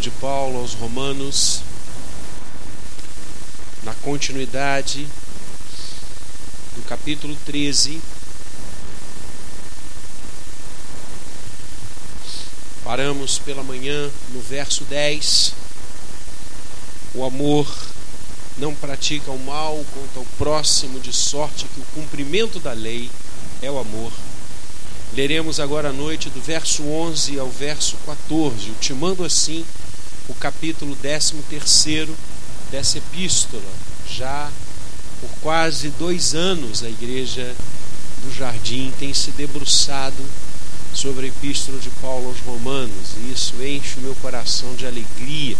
de Paulo aos Romanos, na continuidade do capítulo 13. Paramos pela manhã no verso 10. O amor não pratica o mal contra o próximo, de sorte que o cumprimento da lei é o amor. Leremos agora à noite do verso 11 ao verso 14, ultimando assim o capítulo 13 dessa epístola. Já por quase dois anos a igreja do Jardim tem se debruçado sobre a epístola de Paulo aos Romanos, e isso enche o meu coração de alegria.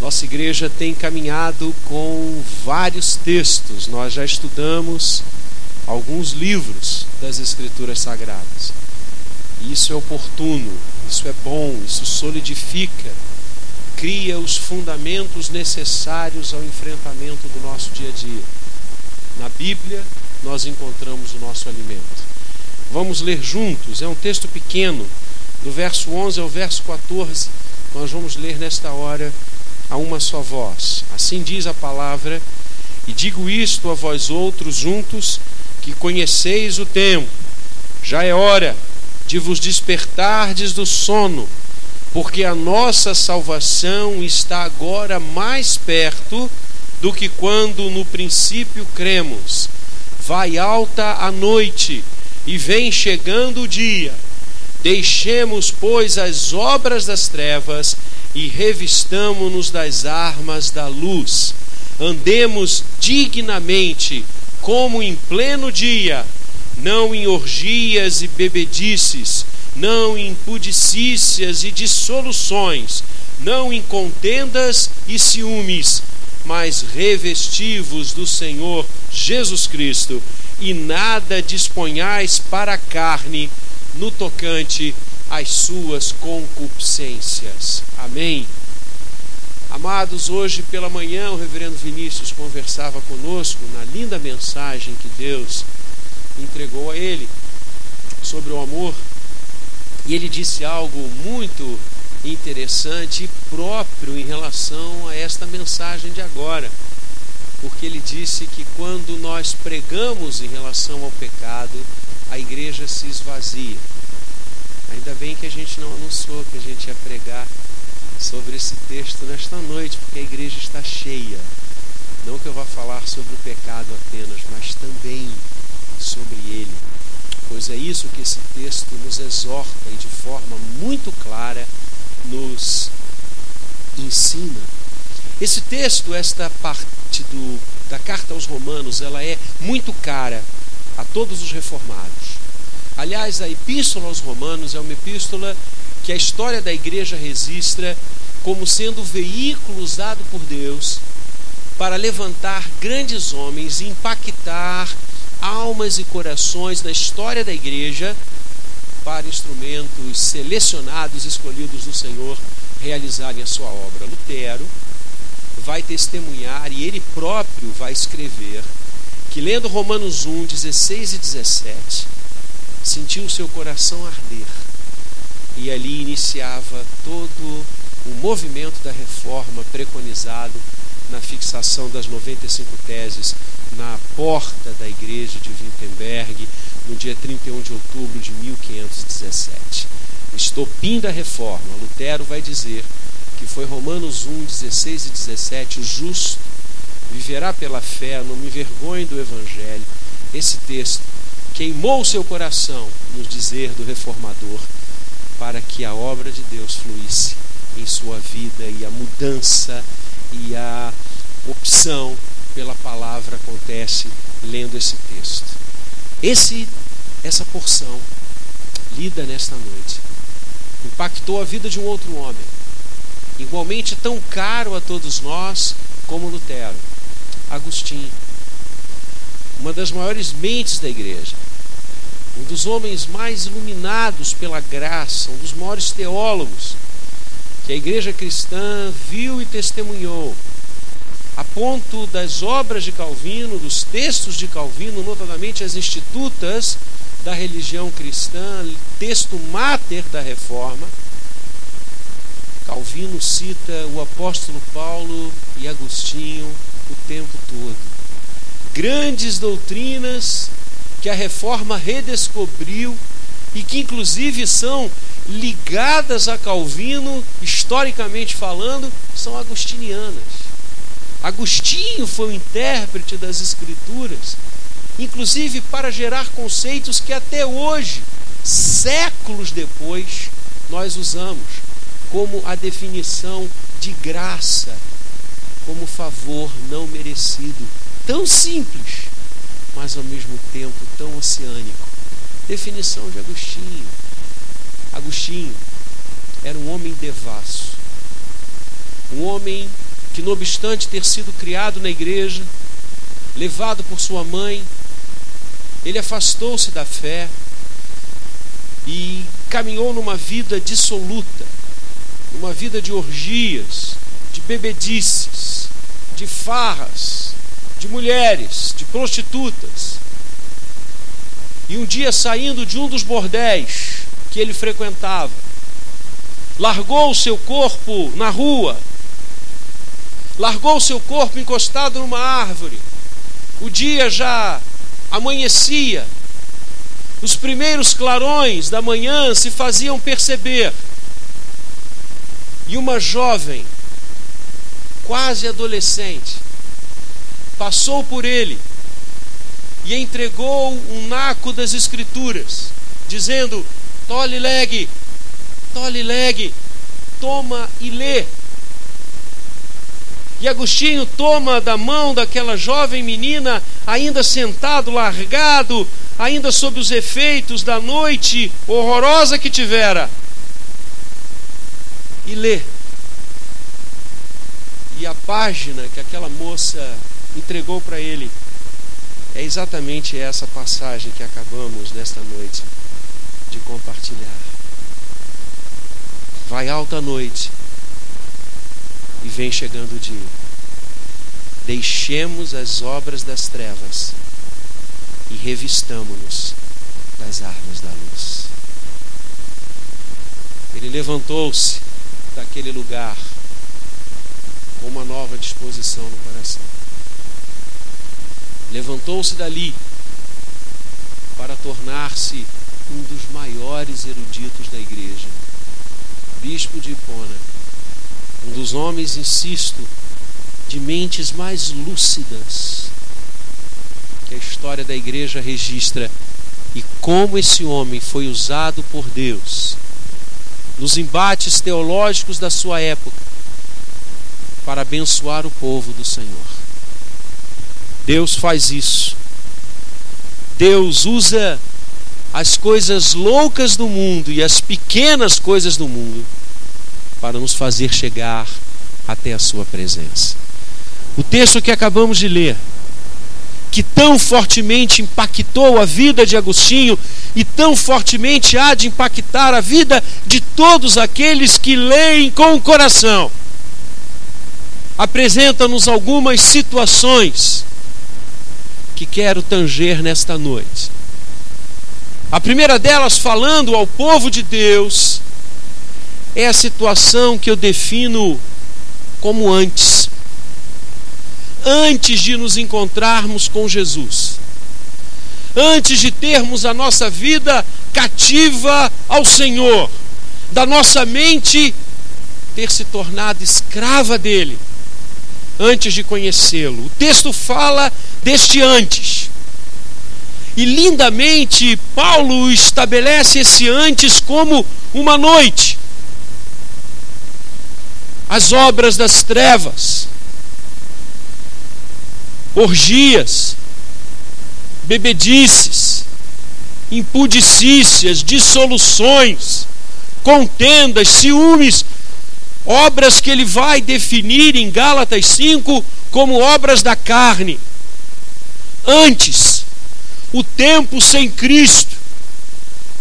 Nossa igreja tem caminhado com vários textos, nós já estudamos alguns livros das Escrituras Sagradas. E isso é oportuno, isso é bom, isso solidifica, cria os fundamentos necessários ao enfrentamento do nosso dia a dia. Na Bíblia, nós encontramos o nosso alimento. Vamos ler juntos, é um texto pequeno, do verso 11 ao verso 14. Nós vamos ler nesta hora a uma só voz. Assim diz a palavra, e digo isto a vós outros juntos que conheceis o tempo. Já é hora de vos despertardes do sono, porque a nossa salvação está agora mais perto do que quando no princípio cremos. Vai alta a noite e vem chegando o dia. Deixemos, pois, as obras das trevas e revistamo-nos das armas da luz. Andemos dignamente como em pleno dia, não em orgias e bebedices, não em pudicícias e dissoluções, não em contendas e ciúmes, mas revestivos do Senhor Jesus Cristo, e nada disponhais para a carne no tocante às suas concupiscências. Amém. Amados, hoje pela manhã o reverendo Vinícius conversava conosco na linda mensagem que Deus entregou a ele sobre o amor. E ele disse algo muito interessante e próprio em relação a esta mensagem de agora. Porque ele disse que quando nós pregamos em relação ao pecado, a igreja se esvazia. Ainda bem que a gente não anunciou que a gente ia pregar sobre esse texto nesta noite, porque a igreja está cheia. Não que eu vá falar sobre o pecado apenas, mas também sobre ele. Pois é isso que esse texto nos exorta e de forma muito clara nos ensina. Esse texto, esta parte do, da carta aos Romanos, ela é muito cara a todos os reformados. Aliás, a epístola aos Romanos é uma epístola que a história da igreja registra como sendo o veículo usado por Deus para levantar grandes homens e impactar almas e corações na história da igreja para instrumentos selecionados, escolhidos do Senhor, realizarem a sua obra. Lutero vai testemunhar e ele próprio vai escrever que, lendo Romanos 1, 16 e 17, sentiu seu coração arder e ali iniciava todo o movimento da reforma preconizado na fixação das 95 teses na porta da igreja de Wittenberg no dia 31 de outubro de 1517. O estopim da reforma, Lutero vai dizer que foi Romanos 1, 16 e 17, o justo viverá pela fé, não me vergonhe do evangelho. Esse texto queimou seu coração no dizer do reformador para que a obra de Deus fluísse em sua vida e a mudança e a opção pela palavra acontece lendo esse texto. Esse essa porção lida nesta noite impactou a vida de um outro homem, igualmente tão caro a todos nós como Lutero, Agostinho, uma das maiores mentes da igreja, um dos homens mais iluminados pela graça, um dos maiores teólogos que a igreja cristã viu e testemunhou, a ponto das obras de Calvino, dos textos de Calvino, notadamente as institutas da religião cristã, texto máter da reforma, Calvino cita o apóstolo Paulo e Agostinho o tempo todo. Grandes doutrinas que a reforma redescobriu e que, inclusive, são ligadas a Calvino, historicamente falando, são agostinianas. Agostinho foi o intérprete das Escrituras, inclusive para gerar conceitos que até hoje, séculos depois, nós usamos como a definição de graça, como favor não merecido. Tão simples, mas ao mesmo tempo tão oceânico. Definição de Agostinho. Agostinho era um homem devasso, um homem que, não obstante ter sido criado na igreja, levado por sua mãe, ele afastou-se da fé e caminhou numa vida dissoluta, numa vida de orgias, de bebedices, de farras, de mulheres, de prostitutas. E um dia, saindo de um dos bordéis que ele frequentava, largou o seu corpo na rua largou seu corpo encostado numa árvore. O dia já amanhecia. Os primeiros clarões da manhã se faziam perceber. E uma jovem, quase adolescente, passou por ele e entregou um naco das Escrituras, dizendo: Tole legue, tole legue, toma e lê. E Agostinho toma da mão daquela jovem menina, ainda sentado, largado, ainda sob os efeitos da noite horrorosa que tivera, e lê. E a página que aquela moça entregou para ele é exatamente essa passagem que acabamos nesta noite de compartilhar. Vai alta noite e vem chegando o dia. Deixemos as obras das trevas e revistamo-nos das armas da luz. Ele levantou-se daquele lugar com uma nova disposição no coração. Levantou-se dali para tornar-se um dos maiores eruditos da igreja, bispo de Hipona um dos homens, insisto, de mentes mais lúcidas que a história da igreja registra e como esse homem foi usado por Deus nos embates teológicos da sua época para abençoar o povo do Senhor. Deus faz isso. Deus usa as coisas loucas do mundo e as pequenas coisas do mundo para nos fazer chegar até a Sua presença. O texto que acabamos de ler, que tão fortemente impactou a vida de Agostinho e tão fortemente há de impactar a vida de todos aqueles que leem com o coração, apresenta-nos algumas situações que quero tanger nesta noite. A primeira delas, falando ao povo de Deus é a situação que eu defino como antes. Antes de nos encontrarmos com Jesus. Antes de termos a nossa vida cativa ao Senhor, da nossa mente ter se tornado escrava dele, antes de conhecê-lo. O texto fala deste antes. E lindamente Paulo estabelece esse antes como uma noite as obras das trevas, orgias, bebedices, impudicícias, dissoluções, contendas, ciúmes, obras que ele vai definir em Gálatas 5 como obras da carne. Antes, o tempo sem Cristo,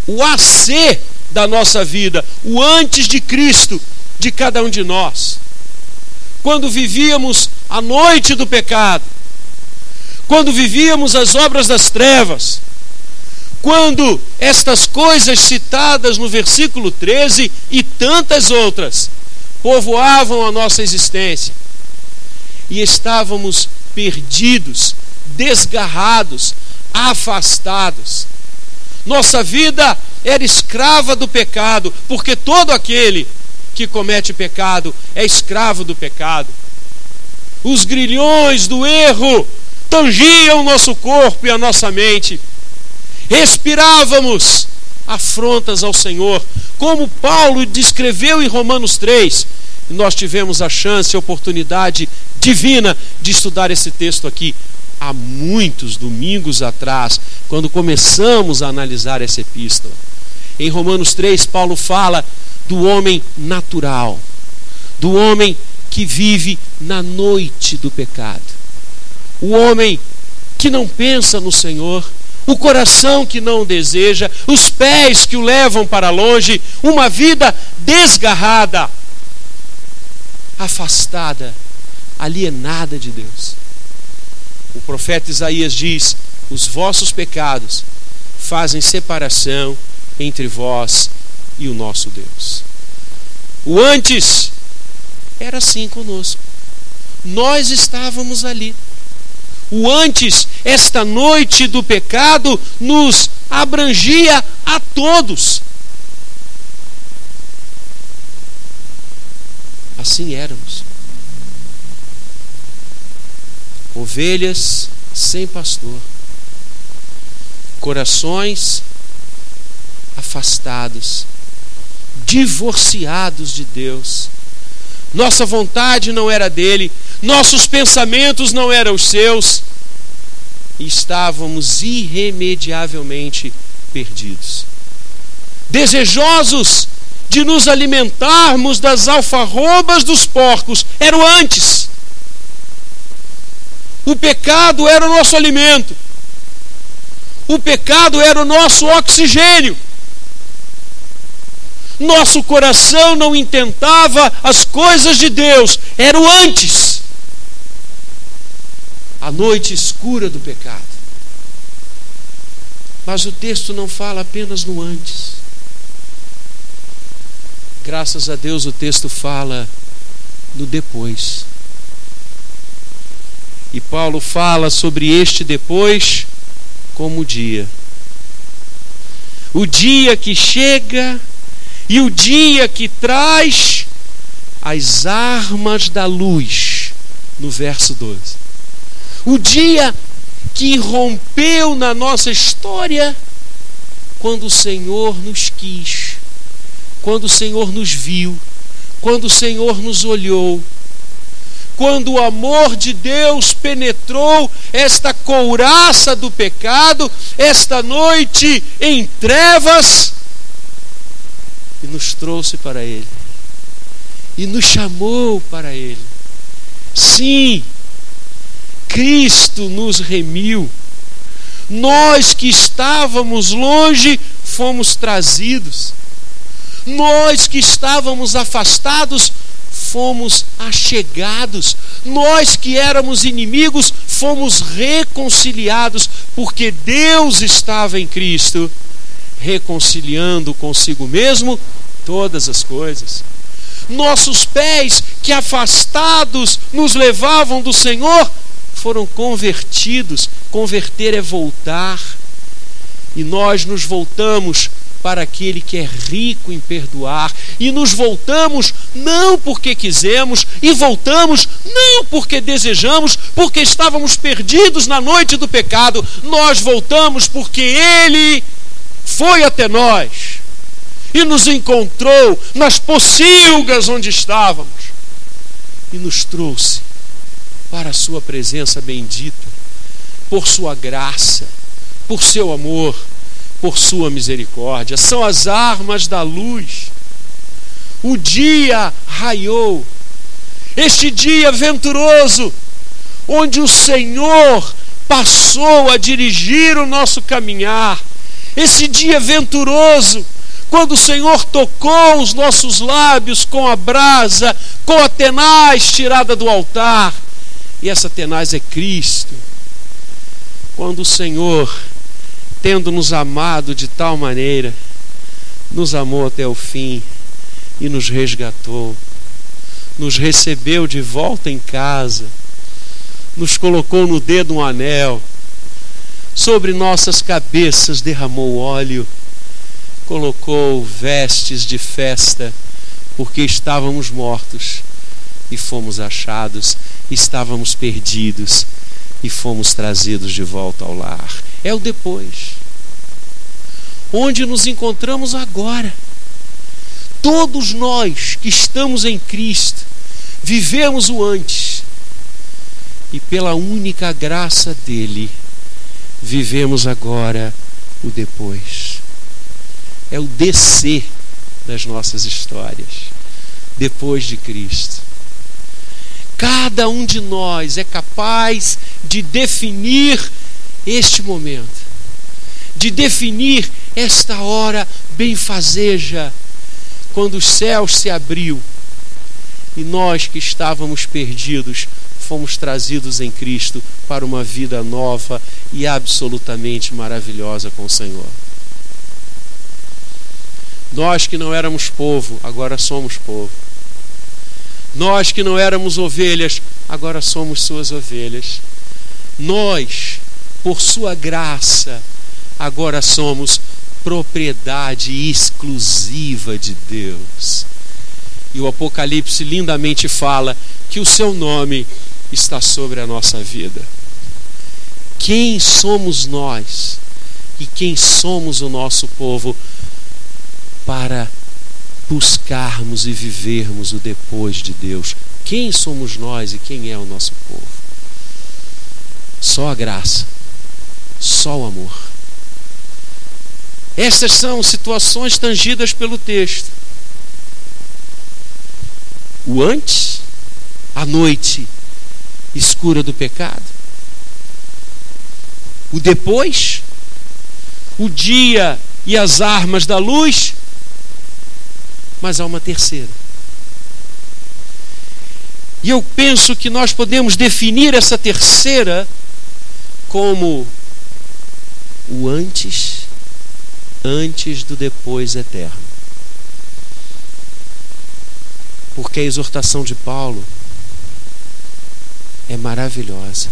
o AC da nossa vida, o antes de Cristo, de cada um de nós. Quando vivíamos a noite do pecado, quando vivíamos as obras das trevas, quando estas coisas citadas no versículo 13 e tantas outras povoavam a nossa existência. E estávamos perdidos, desgarrados, afastados. Nossa vida era escrava do pecado, porque todo aquele que comete pecado é escravo do pecado. Os grilhões do erro tangiam nosso corpo e a nossa mente. Respirávamos afrontas ao Senhor, como Paulo descreveu em Romanos 3. E nós tivemos a chance, a oportunidade divina de estudar esse texto aqui há muitos domingos atrás, quando começamos a analisar essa epístola. Em Romanos 3, Paulo fala do homem natural, do homem que vive na noite do pecado, o homem que não pensa no Senhor, o coração que não deseja, os pés que o levam para longe, uma vida desgarrada, afastada, alienada de Deus. O profeta Isaías diz: Os vossos pecados fazem separação entre vós e o nosso Deus. O antes era assim conosco. Nós estávamos ali. O antes, esta noite do pecado, nos abrangia a todos. Assim éramos. Ovelhas sem pastor, corações afastados, divorciados de Deus. Nossa vontade não era dele, nossos pensamentos não eram os seus, e estávamos irremediavelmente perdidos. Desejosos de nos alimentarmos das alfarrobas dos porcos, era o antes. O pecado era o nosso alimento. O pecado era o nosso oxigênio. Nosso coração não intentava as coisas de Deus, era o antes. A noite escura do pecado. Mas o texto não fala apenas no antes. Graças a Deus o texto fala no depois. E Paulo fala sobre este depois como o dia. O dia que chega e o dia que traz as armas da luz, no verso 12. O dia que rompeu na nossa história quando o Senhor nos quis, quando o Senhor nos viu, quando o Senhor nos olhou, quando o amor de Deus penetrou esta couraça do pecado, esta noite em trevas, e nos trouxe para Ele, e nos chamou para Ele. Sim, Cristo nos remiu. Nós que estávamos longe, fomos trazidos. Nós que estávamos afastados, fomos achegados. Nós que éramos inimigos, fomos reconciliados, porque Deus estava em Cristo reconciliando consigo mesmo todas as coisas. Nossos pés, que afastados nos levavam do Senhor, foram convertidos. Converter é voltar. E nós nos voltamos para aquele que é rico em perdoar. E nos voltamos não porque quisemos, e voltamos não porque desejamos, porque estávamos perdidos na noite do pecado. Nós voltamos porque Ele foi até nós e nos encontrou nas pocilgas onde estávamos e nos trouxe para a Sua presença bendita, por Sua graça, por Seu amor, por Sua misericórdia. São as armas da luz. O dia raiou, este dia venturoso, onde o Senhor passou a dirigir o nosso caminhar esse dia venturoso, quando o Senhor tocou os nossos lábios com a brasa, com a tenaz tirada do altar, e essa tenaz é Cristo. Quando o Senhor, tendo nos amado de tal maneira, nos amou até o fim e nos resgatou. nos recebeu de volta em casa, nos colocou no dedo um anel, sobre nossas cabeças derramou óleo, colocou vestes de festa, porque estávamos mortos e fomos achados, estávamos perdidos e fomos trazidos de volta ao lar. É o depois. Onde nos encontramos agora. Todos nós que estamos em Cristo vivemos o antes e pela única graça dele vivemos agora o depois. É o descer das nossas histórias depois de Cristo. Cada um de nós é capaz de definir este momento, de definir esta hora benfazeja, quando os céus se abriu e nós que estávamos perdidos fomos trazidos em Cristo para uma vida nova e absolutamente maravilhosa com o Senhor. Nós que não éramos povo, agora somos povo. Nós que não éramos ovelhas, agora somos suas ovelhas. Nós, por sua graça, agora somos propriedade exclusiva de Deus. E o Apocalipse lindamente fala que o seu nome está sobre a nossa vida. Quem somos nós e quem somos o nosso povo para buscarmos e vivermos o depois de Deus? Quem somos nós e quem é o nosso povo? Só a graça, só o amor. Estas são situações tangidas pelo texto. O antes, a noite escura do pecado. O depois, o dia e as armas da luz, mas há uma terceira. E eu penso que nós podemos definir essa terceira como o antes, antes do depois eterno. Porque a exortação de Paulo é maravilhosa.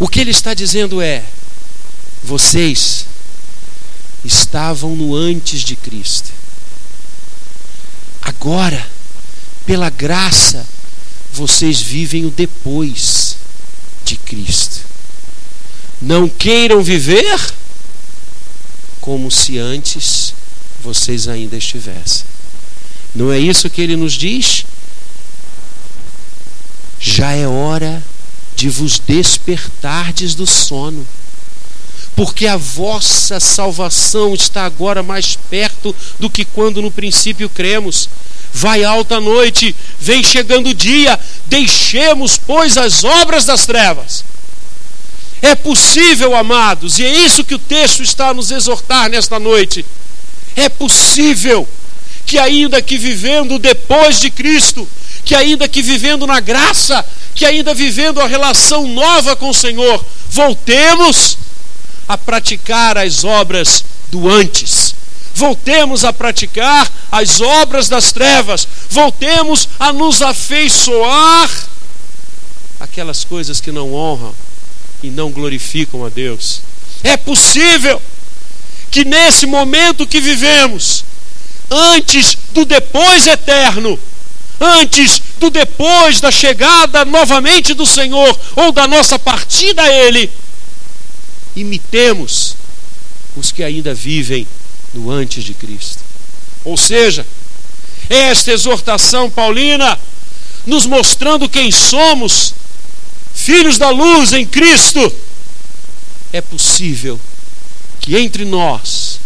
O que ele está dizendo é: vocês estavam no antes de Cristo. Agora, pela graça, vocês vivem o depois de Cristo. Não queiram viver como se antes vocês ainda estivessem. Não é isso que ele nos diz? já é hora de vos despertardes do sono, porque a vossa salvação está agora mais perto do que quando no princípio cremos. Vai alta noite, vem chegando o dia, deixemos, pois, as obras das trevas. É possível, amados, e é isso que o texto está a nos exortar nesta noite. É possível que, ainda que vivendo depois de Cristo, que ainda que vivendo na graça, que ainda vivendo a relação nova com o Senhor, voltemos a praticar as obras do antes. Voltemos a praticar as obras das trevas. Voltemos a nos afeiçoar aquelas coisas que não honram e não glorificam a Deus. É possível que nesse momento que vivemos, antes do depois eterno, antes do depois da chegada novamente do Senhor ou da nossa partida a Ele, imitemos os que ainda vivem no antes de Cristo. Ou seja, esta exortação paulina nos mostrando quem somos, filhos da luz em Cristo, é possível que entre nós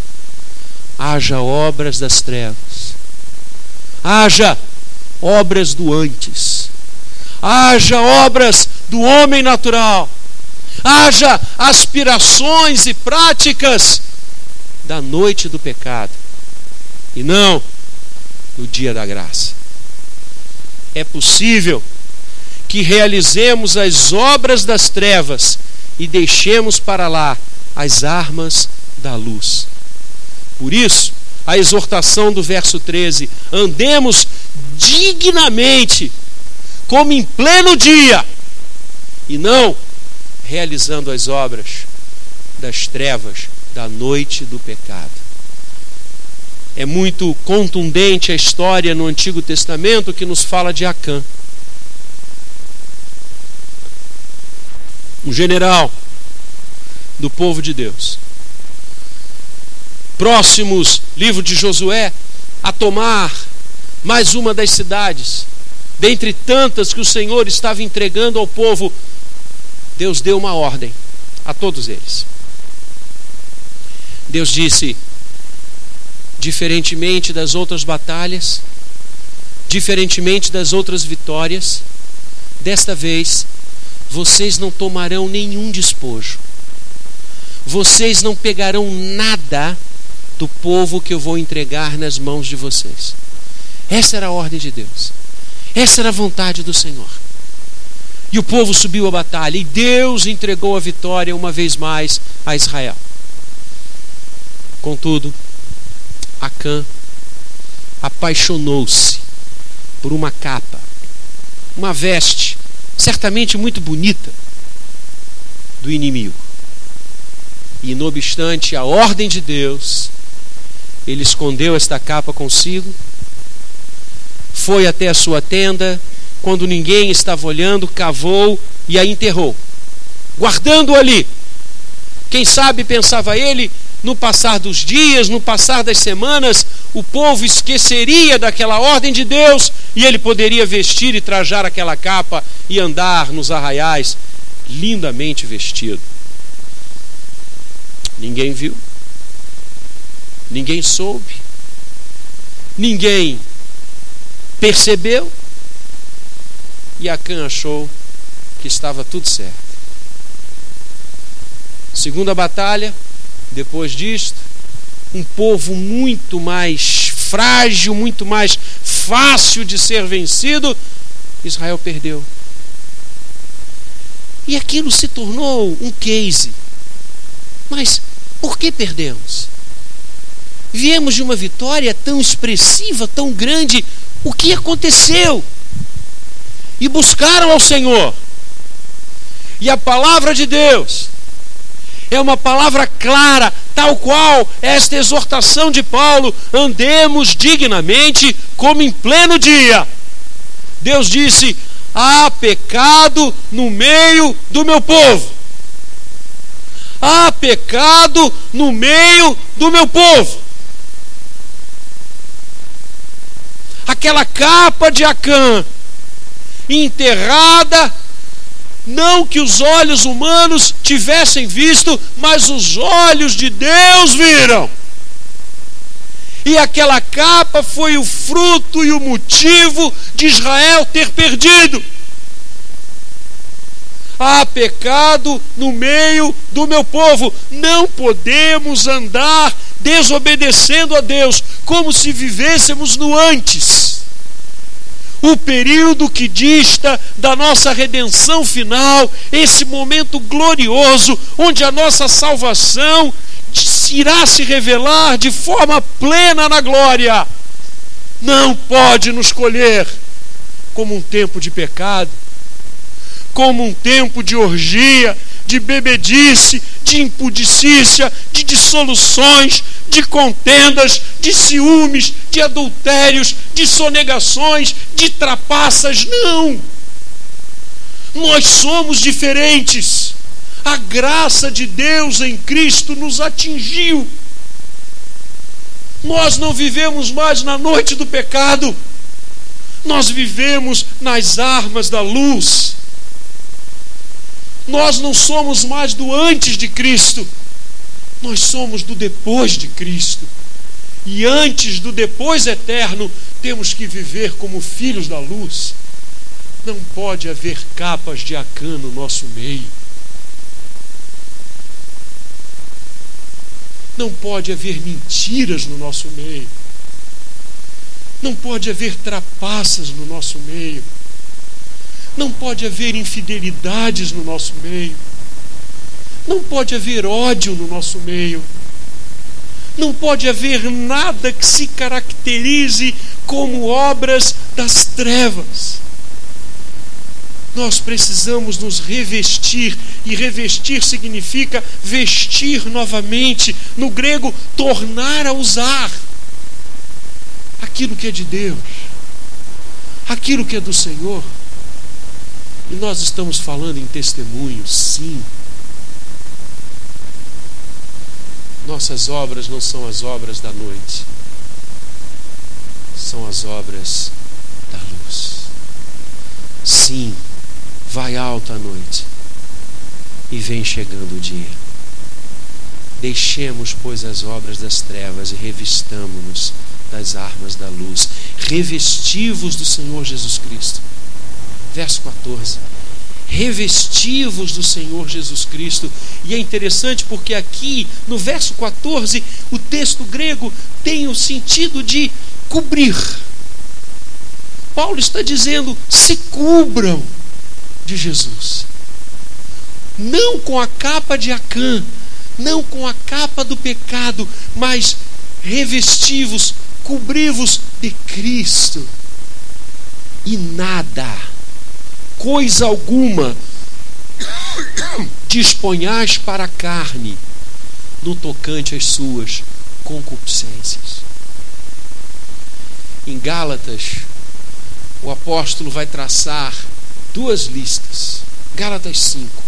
haja obras das trevas, haja obras do antes, haja obras do homem natural, haja aspirações e práticas da noite do pecado, e não no dia da graça. É possível que realizemos as obras das trevas e deixemos para lá as armas da luz. Por isso, a exortação do verso 13: andemos dignamente, como em pleno dia, e não realizando as obras das trevas, da noite do pecado. É muito contundente a história no Antigo Testamento que nos fala de Acã. Um general do povo de Deus. Próximos, livro de Josué, a tomar mais uma das cidades, dentre tantas que o Senhor estava entregando ao povo, Deus deu uma ordem a todos eles. Deus disse: diferentemente das outras batalhas, diferentemente das outras vitórias, desta vez vocês não tomarão nenhum despojo, vocês não pegarão nada do povo que eu vou entregar nas mãos de vocês. Essa era a ordem de Deus, essa era a vontade do Senhor. E o povo subiu à batalha, e Deus entregou a vitória uma vez mais a Israel. Contudo, Acã apaixonou-se por uma capa, uma veste, certamente muito bonita, do inimigo. E, não obstante a ordem de Deus, ele escondeu esta capa consigo, foi até a sua tenda, quando ninguém estava olhando, cavou e a enterrou, guardando ali. Quem sabe, pensava ele, no passar dos dias, no passar das semanas, o povo esqueceria daquela ordem de Deus e ele poderia vestir e trajar aquela capa e andar nos arraiais lindamente vestido. Ninguém viu, ninguém soube, ninguém percebeu e Acã achou que estava tudo certo. Segunda batalha, depois disto, um povo muito mais frágil, muito mais fácil de ser vencido, Israel perdeu. E aquilo se tornou um case. Mas por que perdemos? Viemos de uma vitória tão expressiva, tão grande, o que aconteceu? E buscaram ao Senhor. E a palavra de Deus é uma palavra clara, tal qual esta exortação de Paulo: andemos dignamente como em pleno dia. Deus disse: há pecado no meio do meu povo. Há pecado no meio do meu povo. Aquela capa de Acã, enterrada não que os olhos humanos tivessem visto, mas os olhos de Deus viram. E aquela capa foi o fruto e o motivo de Israel ter perdido. Há pecado no meio do meu povo. Não podemos andar desobedecendo a Deus como se vivêssemos no antes o período que dista da nossa redenção final, esse momento glorioso onde a nossa salvação irá se revelar de forma plena na glória, não pode nos colher como um tempo de pecado, como um tempo de orgia, de bebedice, de impudicícia, de dissoluções, de contendas, de ciúmes, de adultérios, de sonegações, de trapaças. Não! Nós somos diferentes. A graça de Deus em Cristo nos atingiu. Nós não vivemos mais na noite do pecado, nós vivemos nas armas da luz. Nós não somos mais do antes de Cristo, nós somos do depois de Cristo. E antes do depois eterno, temos que viver como filhos da luz. Não pode haver capas de Acã no nosso meio. Não pode haver mentiras no nosso meio. Não pode haver trapaças no nosso meio. Não pode haver infidelidades no nosso meio. Não pode haver ódio no nosso meio. Não pode haver nada que se caracterize como obras das trevas. Nós precisamos nos revestir, e revestir significa vestir novamente, no grego, tornar a usar aquilo que é de Deus, aquilo que é do Senhor. E nós estamos falando em testemunho, sim. Nossas obras não são as obras da noite, são as obras da luz. Sim Vai alta a noite e vem chegando o dia. Deixemos, pois, as obras das trevas e revistamo-nos das armas da luz. Revestivos do Senhor Jesus Cristo. Verso 14. Revestivos do Senhor Jesus Cristo. E é interessante porque aqui, no verso 14, o texto grego tem o sentido de cobrir. Paulo está dizendo: se cubram de Jesus. Não com a capa de Acã, não com a capa do pecado, mas revestivos, cobrivos de Cristo. E nada, coisa alguma, disponhais para a carne no tocante às suas concupiscências. Em Gálatas, o apóstolo vai traçar duas listas. Gálatas 5.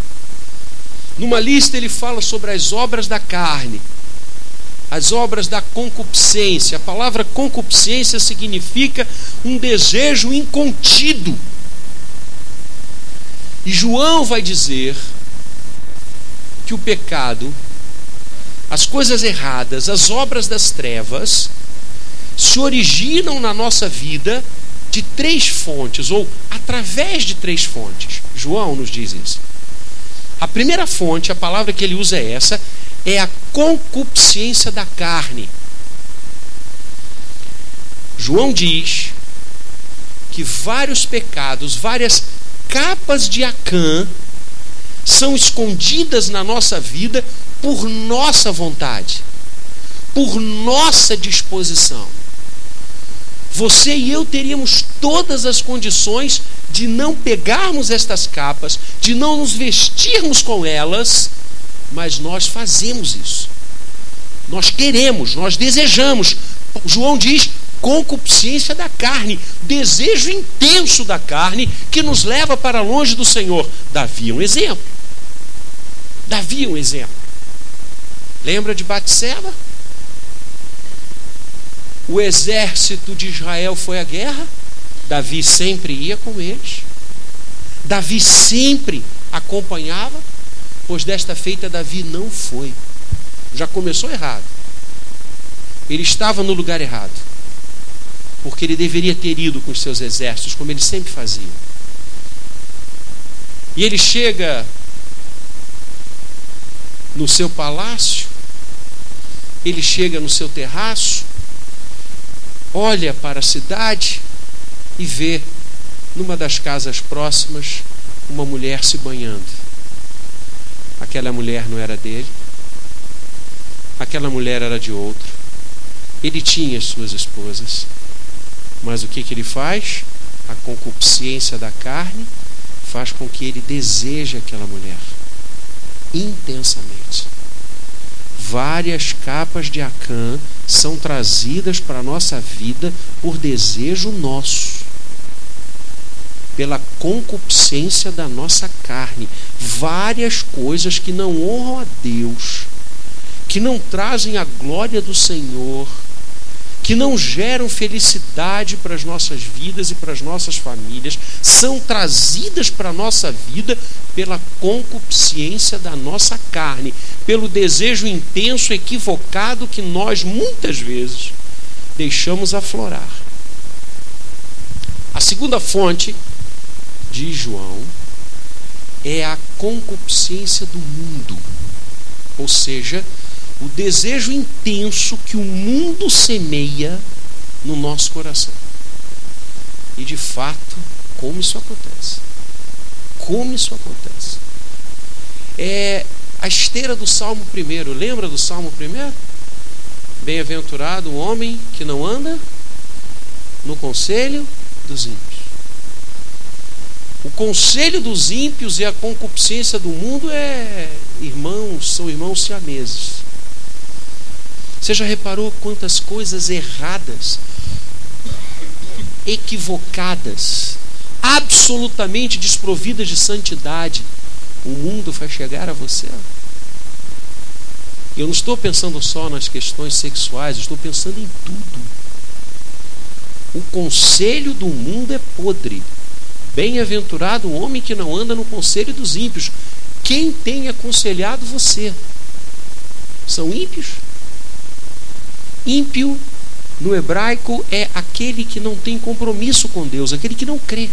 Numa lista ele fala sobre as obras da carne, as obras da concupiscência. A palavra concupiscência significa um desejo incontido. E João vai dizer que o pecado, as coisas erradas, as obras das trevas, se originam na nossa vida de três fontes, ou através de três fontes. João nos diz isso. A primeira fonte, a palavra que ele usa é essa, é a concupiscência da carne. João diz que vários pecados, várias capas de Acã são escondidas na nossa vida por nossa vontade, por nossa disposição você e eu teríamos todas as condições de não pegarmos estas capas, de não nos vestirmos com elas, mas nós fazemos isso. Nós queremos, nós desejamos. João diz concupiscência da carne, desejo intenso da carne que nos leva para longe do Senhor. Davi é um exemplo. Davi é um exemplo. Lembra de Batseba? o exército de Israel foi à guerra, Davi sempre ia com eles. Davi sempre acompanhava, pois desta feita Davi não foi. Já começou errado. Ele estava no lugar errado. Porque ele deveria ter ido com os seus exércitos, como ele sempre fazia. E ele chega no seu palácio, ele chega no seu terraço, olha para a cidade e vê numa das casas próximas uma mulher se banhando. Aquela mulher não era dele, aquela mulher era de outro. Ele tinha as suas esposas, mas o que, que ele faz? A concupiscência da carne faz com que ele deseje aquela mulher intensamente várias capas de Acã são trazidas para a nossa vida por desejo nosso, pela concupiscência da nossa carne. Várias coisas que não honram a Deus, que não trazem a glória do Senhor, que não geram felicidade para as nossas vidas e para as nossas famílias, são trazidas para a nossa vida pela concupiscência da nossa carne, pelo desejo intenso, equivocado que nós muitas vezes deixamos aflorar. A segunda fonte de João é a concupiscência do mundo, ou seja, o desejo intenso que o mundo semeia no nosso coração. E de fato, como isso acontece? Como isso acontece? É a esteira do Salmo primeiro. Lembra do Salmo primeiro? Bem-aventurado o homem que não anda no conselho dos ímpios. O conselho dos ímpios e a concupiscência do mundo é irmãos, são irmãos siameses. Você já reparou quantas coisas erradas, equivocadas, absolutamente desprovidas de santidade o mundo faz chegar a você? Eu não estou pensando só nas questões sexuais, estou pensando em tudo. O conselho do mundo é podre. Bem-aventurado o homem que não anda no conselho dos ímpios. Quem tem aconselhado você? São ímpios? Ímpio no hebraico é aquele que não tem compromisso com Deus, aquele que não crê.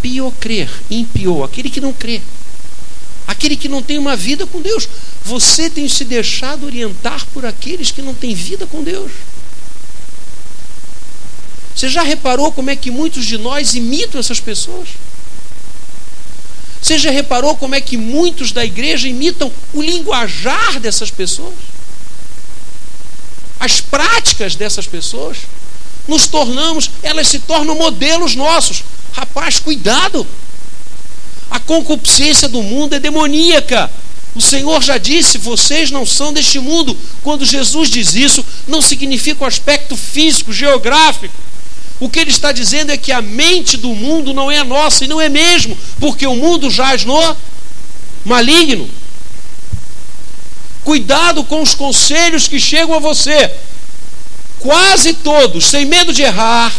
Pio crer, ímpio, aquele que não crê. Aquele que não tem uma vida com Deus. Você tem se deixado orientar por aqueles que não têm vida com Deus. Você já reparou como é que muitos de nós imitam essas pessoas? Você já reparou como é que muitos da igreja imitam o linguajar dessas pessoas? As práticas dessas pessoas? Nos tornamos, elas se tornam modelos nossos. Rapaz, cuidado! A concupiscência do mundo é demoníaca. O Senhor já disse: vocês não são deste mundo. Quando Jesus diz isso, não significa o aspecto físico, geográfico. O que ele está dizendo é que a mente do mundo não é a nossa, e não é mesmo, porque o mundo jaz no maligno. Cuidado com os conselhos que chegam a você. Quase todos, sem medo de errar,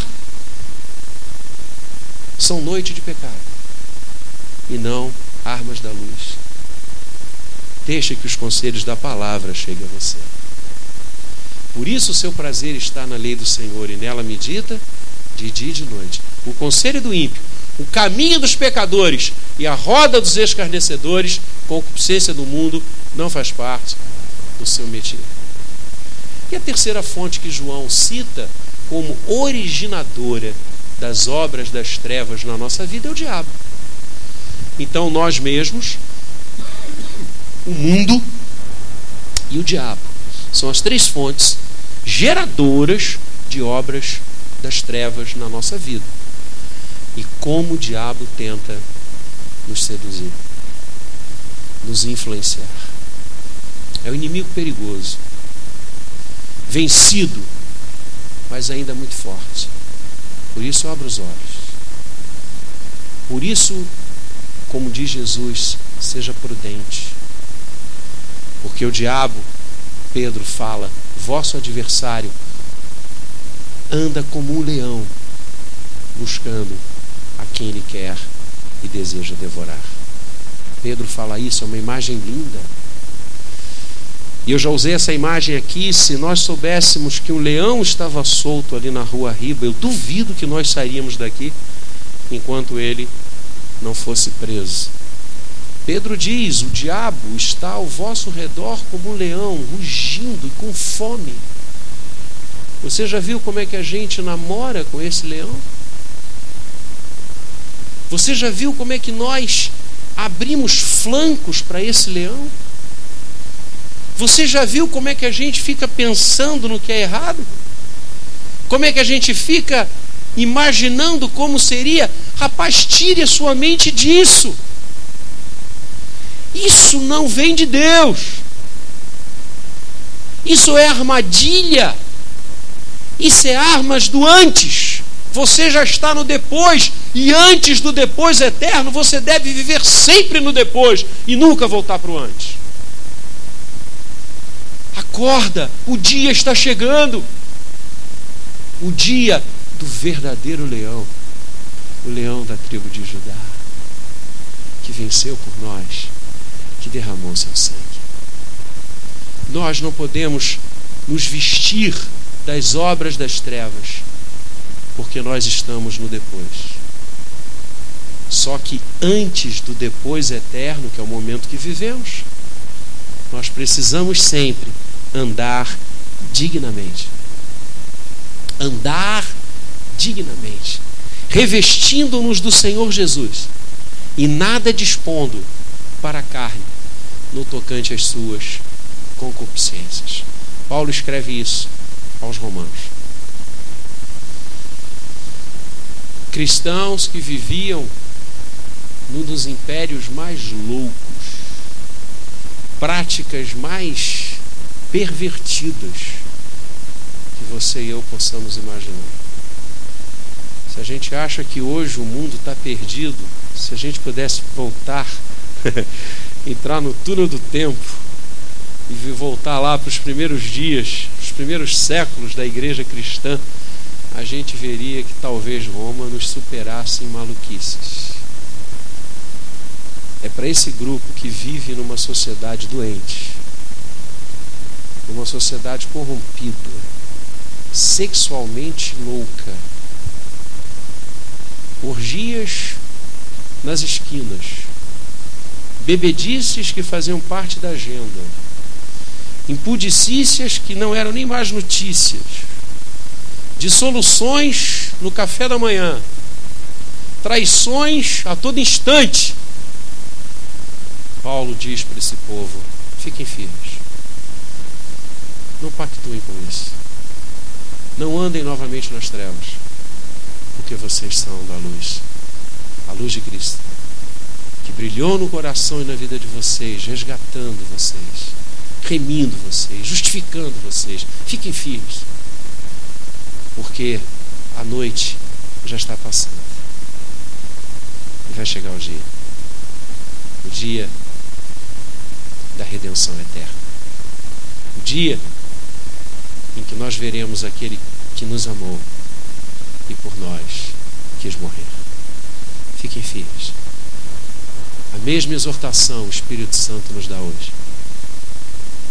são noite de pecado e não armas da luz. Deixa que os conselhos da palavra cheguem a você. Por isso o seu prazer está na lei do Senhor e nela medita de dia e de noite. O conselho do ímpio, o caminho dos pecadores e a roda dos escarnecedores, concupiscência do mundo, não faz parte do seu métier. E a terceira fonte que João cita como originadora das obras das trevas na nossa vida é o diabo. Então nós mesmos, o mundo e o diabo são as três fontes geradoras de obras das trevas na nossa vida. E como o diabo tenta nos seduzir, nos influenciar. É o inimigo perigoso, vencido, mas ainda muito forte. Por isso abra os olhos. Por isso, como diz Jesus, seja prudente. Porque o diabo, Pedro fala, vosso adversário, anda como um leão, buscando a quem ele quer e deseja devorar. Pedro fala isso, é uma imagem linda. E eu já usei essa imagem aqui. Se nós soubéssemos que um leão estava solto ali na rua Riba, eu duvido que nós sairíamos daqui enquanto ele não fosse preso. Pedro diz: O diabo está ao vosso redor como um leão, rugindo e com fome você já viu como é que a gente namora com esse leão? Você já viu como é que nós abrimos flancos para esse leão? Você já viu como é que a gente fica pensando no que é errado? Como é que a gente fica imaginando como seria? Rapaz, tire a sua mente disso. Isso não vem de Deus. Isso é armadilha. Isso é armas do antes. Você já está no depois, e antes do depois eterno, você deve viver sempre no depois e nunca voltar para o antes. Acorda, o dia está chegando. O dia do verdadeiro leão, o leão da tribo de Judá, que venceu por nós, que derramou seu sangue. Nós não podemos nos vestir das obras das trevas, porque nós estamos no depois. Só que antes do depois eterno, que é o momento que vivemos, nós precisamos sempre andar dignamente. Andar dignamente, revestindo-nos do Senhor Jesus e nada dispondo para a carne no tocante às suas concupiscências. Paulo escreve isso aos Romanos. Cristãos que viviam num dos impérios mais loucos, práticas mais pervertidas que você e eu possamos imaginar. Se a gente acha que hoje o mundo está perdido, se a gente pudesse voltar, entrar no túnel do tempo e voltar lá para os primeiros dias, os primeiros séculos da igreja cristã, a gente veria que talvez Roma nos superasse em maluquices. É para esse grupo que vive numa sociedade doente, numa sociedade corrompida, sexualmente louca, orgias nas esquinas, bebedices que faziam parte da agenda, impudicícias que não eram nem mais notícias, dissoluções no café da manhã, traições a todo instante. Paulo diz para esse povo: fiquem firmes, não pactuem com isso, não andem novamente nas trevas porque vocês são da luz, a luz de Cristo, que brilhou no coração e na vida de vocês, resgatando vocês, remindo vocês, justificando vocês. Fiquem firmes, porque a noite já está passando e vai chegar o dia o dia da redenção eterna, o dia em que nós veremos aquele que nos amou e por nós quis morrer. Fiquem firmes. A mesma exortação o Espírito Santo nos dá hoje.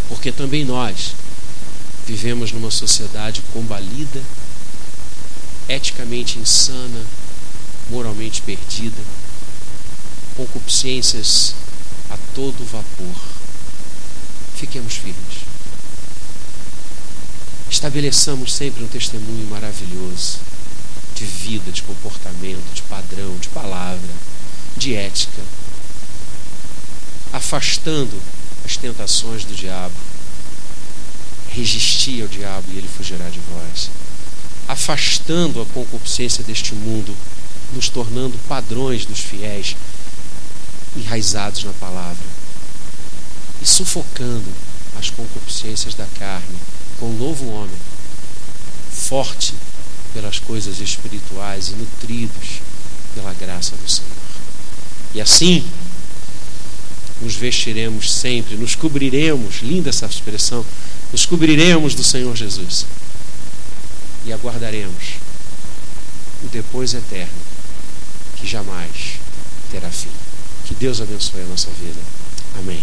Porque também nós vivemos numa sociedade combalida, eticamente insana, moralmente perdida, concupiscências a todo vapor. Fiquemos firmes. Estabeleçamos sempre um testemunho maravilhoso de vida, de comportamento, de padrão, de palavra, de ética, afastando as tentações do diabo. Resistir ao diabo e ele fugirá de vós. Afastando a concupiscência deste mundo, nos tornando padrões dos fiéis, enraizados na palavra, e sufocando as concupiscências da carne com um novo homem, forte pelas coisas espirituais e nutridos pela graça do Senhor. E assim, nos vestiremos sempre, nos cobriremos, linda essa expressão, nos cobriremos do Senhor Jesus e aguardaremos o depois eterno que jamais terá fim. Que Deus abençoe a nossa vida. Amém.